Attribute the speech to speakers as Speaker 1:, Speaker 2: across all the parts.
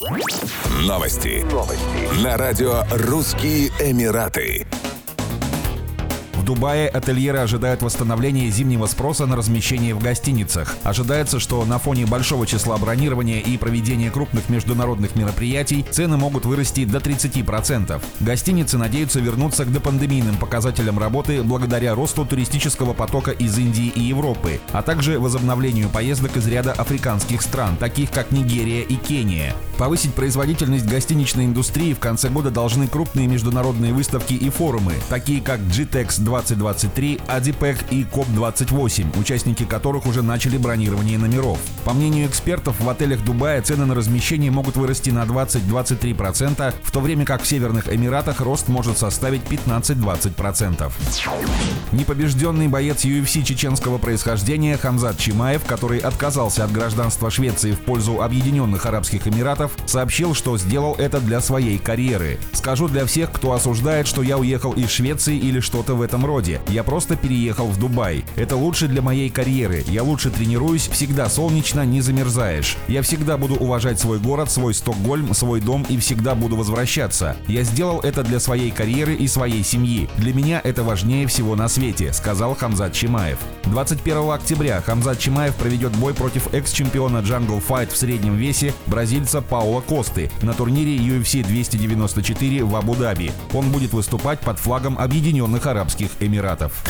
Speaker 1: Новости. Новости. На радио «Русские Эмираты».
Speaker 2: В Дубае ательеры ожидают восстановления зимнего спроса на размещение в гостиницах. Ожидается, что на фоне большого числа бронирования и проведения крупных международных мероприятий цены могут вырасти до 30%. Гостиницы надеются вернуться к допандемийным показателям работы благодаря росту туристического потока из Индии и Европы, а также возобновлению поездок из ряда африканских стран, таких как Нигерия и Кения. Повысить производительность гостиничной индустрии в конце года должны крупные международные выставки и форумы, такие как GTEX 2023, ADIPEC и COP28, участники которых уже начали бронирование номеров. По мнению экспертов, в отелях Дубая цены на размещение могут вырасти на 20-23%, в то время как в Северных Эмиратах рост может составить 15-20%. Непобежденный боец UFC чеченского происхождения Хамзат Чимаев, который отказался от гражданства Швеции в пользу Объединенных Арабских Эмиратов, Азаров сообщил, что сделал это для своей карьеры. Скажу для всех, кто осуждает, что я уехал из Швеции или что-то в этом роде. Я просто переехал в Дубай. Это лучше для моей карьеры. Я лучше тренируюсь, всегда солнечно, не замерзаешь. Я всегда буду уважать свой город, свой Стокгольм, свой дом и всегда буду возвращаться. Я сделал это для своей карьеры и своей семьи. Для меня это важнее всего на свете, сказал Хамзат Чимаев. 21 октября Хамзат Чимаев проведет бой против экс-чемпиона Jungle Fight в среднем весе бразильца Паула Паула Косты на турнире UFC 294 в Абу-Даби. Он будет выступать под флагом Объединенных Арабских Эмиратов.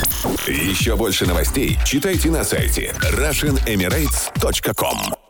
Speaker 1: Еще больше новостей читайте на сайте RussianEmirates.com